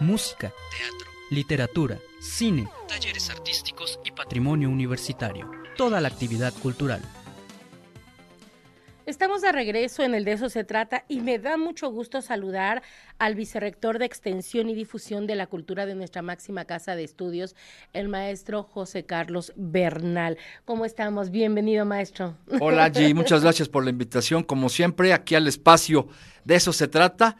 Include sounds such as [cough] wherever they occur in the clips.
música, teatro, literatura, cine, talleres artísticos y patrimonio universitario. Toda la actividad cultural. Estamos de regreso en el de eso se trata y me da mucho gusto saludar al vicerrector de Extensión y Difusión de la Cultura de nuestra máxima casa de estudios, el maestro José Carlos Bernal. ¿Cómo estamos? Bienvenido, maestro. Hola, G. Muchas gracias por la invitación. Como siempre, aquí al espacio de eso se trata.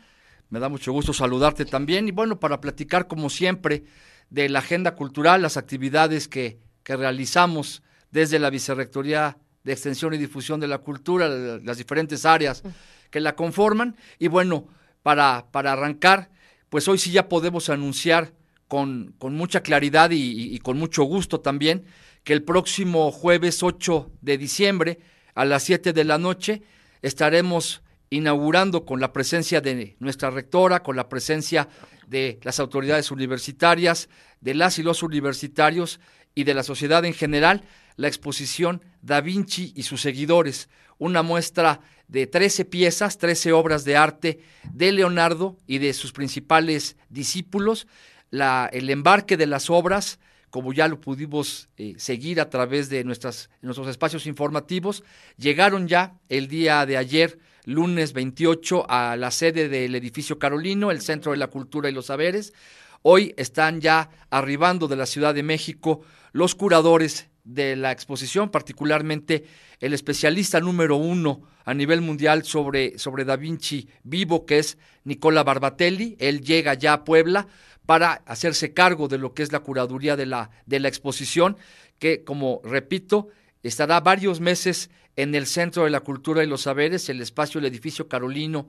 Me da mucho gusto saludarte también y bueno, para platicar como siempre de la agenda cultural, las actividades que, que realizamos desde la Vicerrectoría de extensión y difusión de la cultura, las diferentes áreas que la conforman. Y bueno, para, para arrancar, pues hoy sí ya podemos anunciar con, con mucha claridad y, con mucho gusto también que el próximo jueves 8 de diciembre a las 7 de la noche estaremos inaugurando con la presencia de nuestra rectora, con la presencia de las autoridades universitarias, de las y los universitarios y de la sociedad en general, la exposición Da Vinci y sus seguidores, una muestra de 13 piezas, 13 obras de arte de Leonardo y de sus principales discípulos. El embarque de las obras, como ya lo pudimos eh, seguir a través de nuestros espacios informativos, llegaron ya el día de ayer, lunes 28, a la sede del edificio Carolino, el Centro de la Cultura y los Saberes. Hoy están ya arribando de la Ciudad de México los curadores de la exposición, particularmente el especialista número uno a nivel mundial sobre, sobre Da Vinci vivo, que es Nicola Barbatelli. Él llega ya a Puebla para hacerse cargo de lo que es la curaduría de la, de la exposición, que, como repito, estará varios meses en el Centro de la Cultura y los Saberes, el espacio del edificio Carolino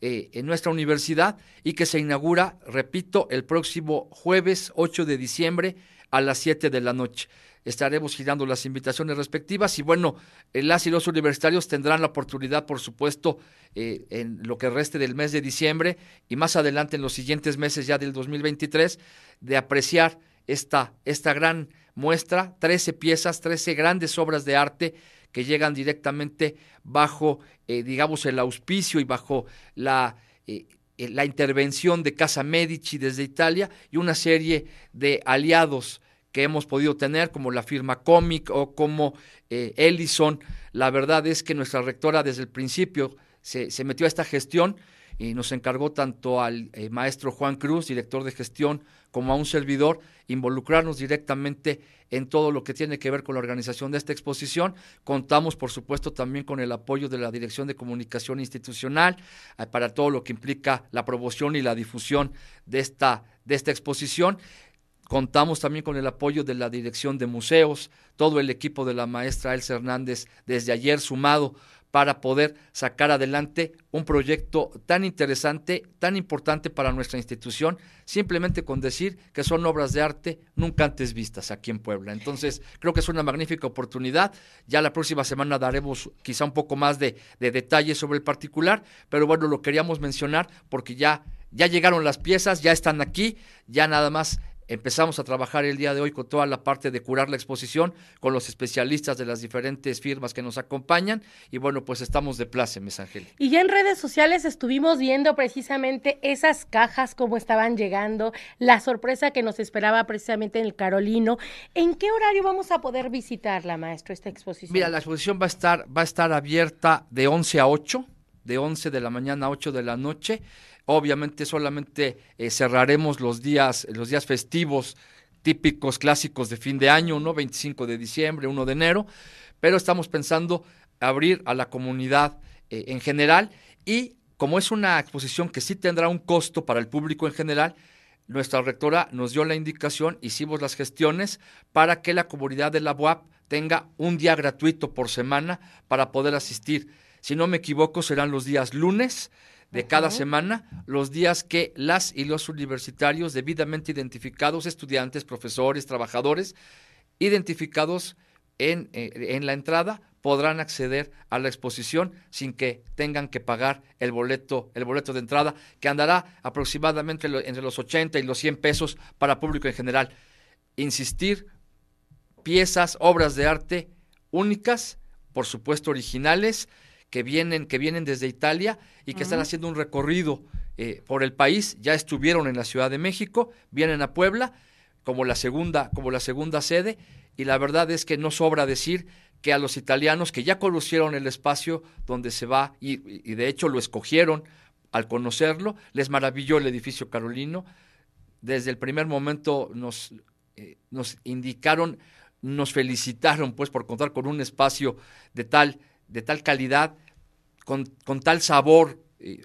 eh, en nuestra universidad, y que se inaugura, repito, el próximo jueves 8 de diciembre a las 7 de la noche. Estaremos girando las invitaciones respectivas y bueno, las y los universitarios tendrán la oportunidad, por supuesto, eh, en lo que reste del mes de diciembre y más adelante en los siguientes meses ya del 2023, de apreciar esta, esta gran muestra, 13 piezas, 13 grandes obras de arte que llegan directamente bajo, eh, digamos, el auspicio y bajo la... Eh, la intervención de Casa Medici desde Italia y una serie de aliados que hemos podido tener, como la firma Comic o como eh, Ellison. La verdad es que nuestra rectora desde el principio se, metió a esta gestión y nos encargó tanto al eh, maestro Juan Cruz, director de gestión, como a un servidor, involucrarnos directamente en todo lo que tiene que ver con la organización de esta exposición. Contamos, por supuesto, también con el apoyo de la Dirección de Comunicación Institucional eh, para todo lo que implica la promoción y la difusión de esta, de esta exposición. Contamos también con el apoyo de la Dirección de Museos, todo el equipo de la maestra Elsa Hernández desde ayer sumado para poder sacar adelante un proyecto tan interesante, tan importante para nuestra institución, simplemente con decir que son obras de arte nunca antes vistas aquí en Puebla. Entonces, creo que es una magnífica oportunidad. Ya la próxima semana daremos quizá un poco más de, de detalles sobre el particular, pero bueno, lo queríamos mencionar porque ya, ya llegaron las piezas, ya están aquí, ya nada más Empezamos a trabajar el día de hoy con toda la parte de curar la exposición, con los especialistas de las diferentes firmas que nos acompañan. Y bueno, pues estamos de plácemes, Ángel. Y ya en redes sociales estuvimos viendo precisamente esas cajas, cómo estaban llegando, la sorpresa que nos esperaba precisamente en el Carolino. ¿En qué horario vamos a poder visitarla, maestro, esta exposición? Mira, la exposición va a estar, va a estar abierta de 11 a 8, de 11 de la mañana a 8 de la noche. Obviamente solamente eh, cerraremos los días, los días festivos típicos, clásicos de fin de año, ¿no? 25 de diciembre, 1 de enero, pero estamos pensando abrir a la comunidad eh, en general y como es una exposición que sí tendrá un costo para el público en general, nuestra rectora nos dio la indicación, hicimos las gestiones para que la comunidad de la UAP tenga un día gratuito por semana para poder asistir. Si no me equivoco, serán los días lunes, de cada semana, los días que las y los universitarios debidamente identificados, estudiantes, profesores, trabajadores, identificados en, eh, en, la entrada, podrán acceder a la exposición sin que tengan que pagar el boleto, el boleto de entrada, que andará aproximadamente entre los 80 y los 100 pesos para público en general. Insistir, piezas, obras de arte únicas, por supuesto originales, que vienen, que vienen desde Italia y que están haciendo un recorrido eh, por el país, ya estuvieron en la Ciudad de México, vienen a Puebla como la segunda, como la segunda sede, y la verdad es que no sobra decir que a los italianos que ya conocieron el espacio donde se va, y, de hecho lo escogieron al conocerlo, les maravilló el edificio carolino. Desde el primer momento nos, eh, nos indicaron, nos felicitaron pues por contar con un espacio de tal, de tal calidad, con, con tal sabor eh,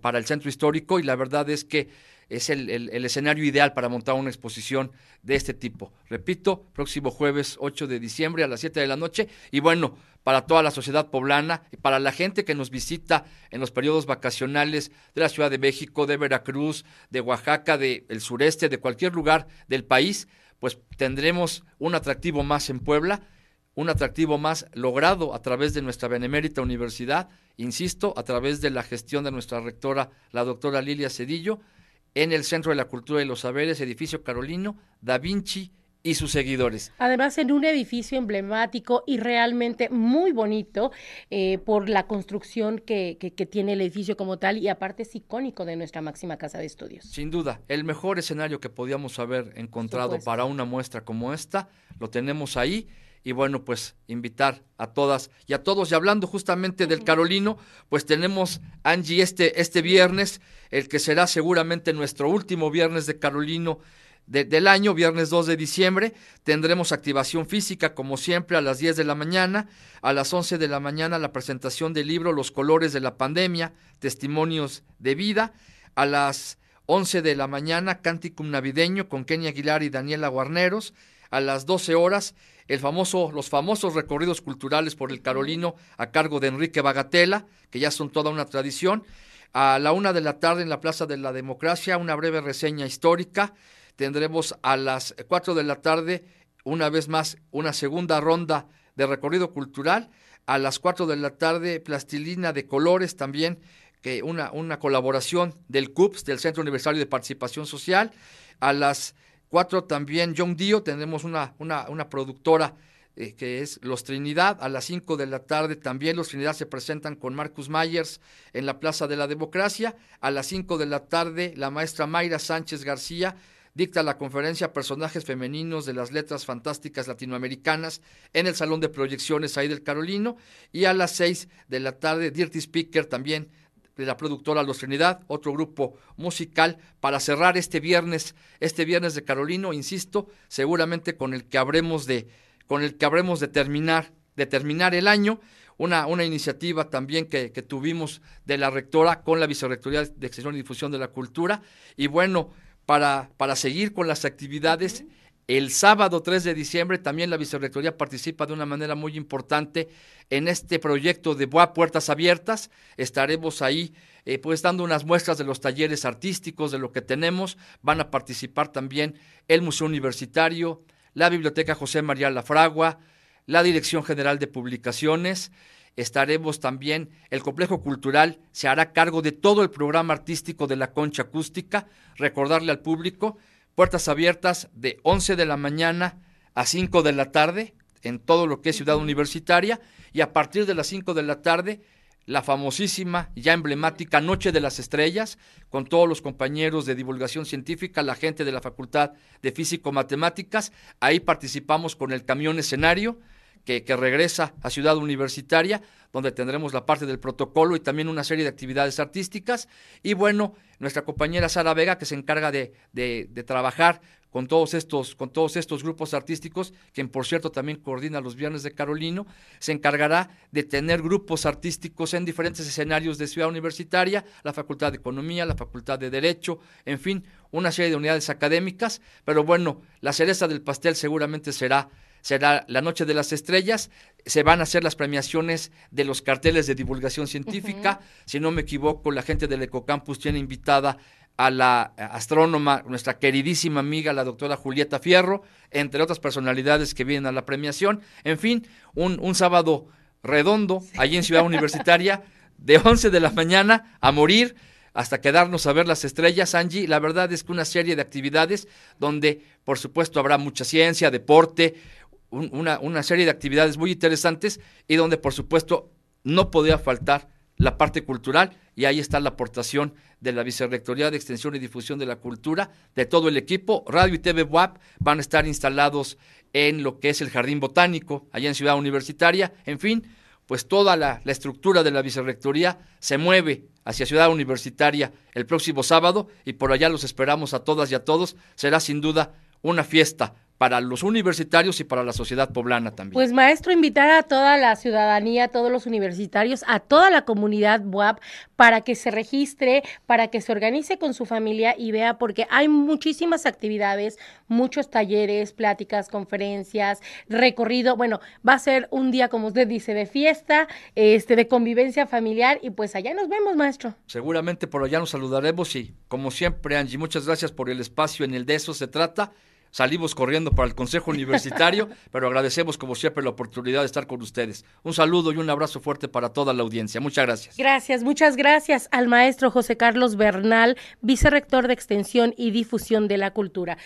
para el centro histórico, y la verdad es que es el, escenario ideal para montar una exposición de este tipo. Repito, próximo jueves 8 de diciembre a las 7 de la noche. Y bueno, para toda la sociedad poblana y para la gente que nos visita en los periodos vacacionales de la Ciudad de México, de Veracruz, de Oaxaca, del sureste, de cualquier lugar del país, pues tendremos un atractivo más en Puebla un atractivo más logrado a través de nuestra benemérita universidad, insisto, a través de la gestión de nuestra rectora, la doctora Lilia Cedillo, en el Centro de la Cultura y los Saberes, edificio Carolino, Da Vinci y sus seguidores. Además, en un edificio emblemático y realmente muy bonito eh, por la construcción que, que, tiene el edificio como tal y aparte es icónico de nuestra máxima casa de estudios. Sin duda, el mejor escenario que podíamos haber encontrado para una muestra como esta, lo tenemos ahí y bueno, pues invitar a todas y a todos. Y hablando justamente del Carolino, pues tenemos, Angie, este, este viernes, el que será seguramente nuestro último viernes de Carolino del año, viernes 2 de diciembre, tendremos activación física como siempre a las 10 de la mañana, a las 11 de la mañana la presentación del libro Los colores de la pandemia, testimonios de vida, a las 11 de la mañana Cánticum navideño con Kenia Aguilar y Daniela Guarneros, a las 12 horas el famoso, los famosos recorridos culturales por el Carolino a cargo de Enrique Bagatela, que ya son toda una tradición. A la una de la tarde en la Plaza de la Democracia, una breve reseña histórica. Tendremos a las cuatro de la tarde, una vez más, una segunda ronda de recorrido cultural. A las cuatro de la tarde, plastilina de colores también, que una, una colaboración del CUPS, del Centro Universitario de Participación Social. A las Cuatro también John Dio, tenemos una, una, una productora eh, que es Los Trinidad. A las cinco de la tarde también Los Trinidad se presentan con Marcus Myers en la Plaza de la Democracia. A las cinco de la tarde la maestra Mayra Sánchez García dicta la conferencia Personajes Femeninos de las Letras Fantásticas Latinoamericanas en el Salón de Proyecciones ahí del Carolino. Y a las seis de la tarde Dirty Speaker también de la productora Los Trinidad, otro grupo musical, para cerrar este viernes, este viernes de Carolino, insisto, seguramente con el que habremos de, con el que habremos de terminar, de terminar el año, una, una iniciativa también que, que, tuvimos de la rectora con la Vicerrectoría de Extensión y Difusión de la Cultura, y bueno, para, para seguir con las actividades. El sábado 3 de diciembre también la Vicerrectoría participa de una manera muy importante en este proyecto de Boa Puertas Abiertas. Estaremos ahí eh, pues dando unas muestras de los talleres artísticos, de lo que tenemos. Van a participar también el Museo Universitario, la Biblioteca José María Lafragua, la Dirección General de Publicaciones. Estaremos también, el Complejo Cultural se hará cargo de todo el programa artístico de la Concha Acústica. Recordarle al público puertas abiertas de 11 de la mañana a 5 de la tarde en todo lo que es ciudad universitaria y a partir de las 5 de la tarde la famosísima, ya emblemática Noche de las Estrellas, con todos los compañeros de divulgación científica, la gente de la Facultad de Físico-Matemáticas. Ahí participamos con el camión escenario, que, regresa a Ciudad Universitaria, donde tendremos la parte del protocolo y también una serie de actividades artísticas. Y bueno, nuestra compañera Sara Vega, que se encarga de trabajar con todos estos, con todos estos grupos artísticos, quien por cierto también coordina los Viernes de Carolino, se encargará de tener grupos artísticos en diferentes escenarios de Ciudad Universitaria, la Facultad de Economía, la Facultad de Derecho, en fin, una serie de unidades académicas, pero bueno, la cereza del pastel seguramente será será la Noche de las Estrellas, se van a hacer las premiaciones de los carteles de divulgación científica, si no me equivoco, la gente del Ecocampus tiene invitada a la astrónoma, nuestra queridísima amiga, la doctora Julieta Fierro, entre otras personalidades que vienen a la premiación. En fin, un, un sábado redondo allí en Ciudad Universitaria, de 11 de la mañana a morir hasta quedarnos a ver las estrellas, Angie. La verdad es que una serie de actividades donde, por supuesto, habrá mucha ciencia, deporte, una, serie de actividades muy interesantes y donde, por supuesto, no podía faltar la parte cultural y ahí está la aportación de la Vicerrectoría de Extensión y Difusión de la Cultura, de todo el equipo. Radio y TV WAP van a estar instalados en lo que es el Jardín Botánico, allá en Ciudad Universitaria. En fin, pues toda la, la estructura de la Vicerrectoría se mueve hacia Ciudad Universitaria el próximo sábado y por allá los esperamos a todas y a todos. Será sin duda una fiesta para los universitarios y para la sociedad poblana también. Pues maestro, invitar a toda la ciudadanía, a todos los universitarios, a toda la comunidad WAP para que se registre, para que se organice con su familia y vea, porque hay muchísimas actividades, muchos talleres, pláticas, conferencias, recorrido. Bueno, va a ser un día, como usted dice, de fiesta, este, de convivencia familiar y pues allá nos vemos, maestro. Seguramente por allá nos saludaremos y como siempre, Angie, muchas gracias por el espacio en el de eso se trata salimos corriendo para el Consejo Universitario, [laughs] pero agradecemos como siempre la oportunidad de estar con ustedes. Un saludo y un abrazo fuerte para toda la audiencia. Muchas gracias. Gracias, muchas gracias al maestro José Carlos Bernal, vicerrector de Extensión y Difusión de la Cultura.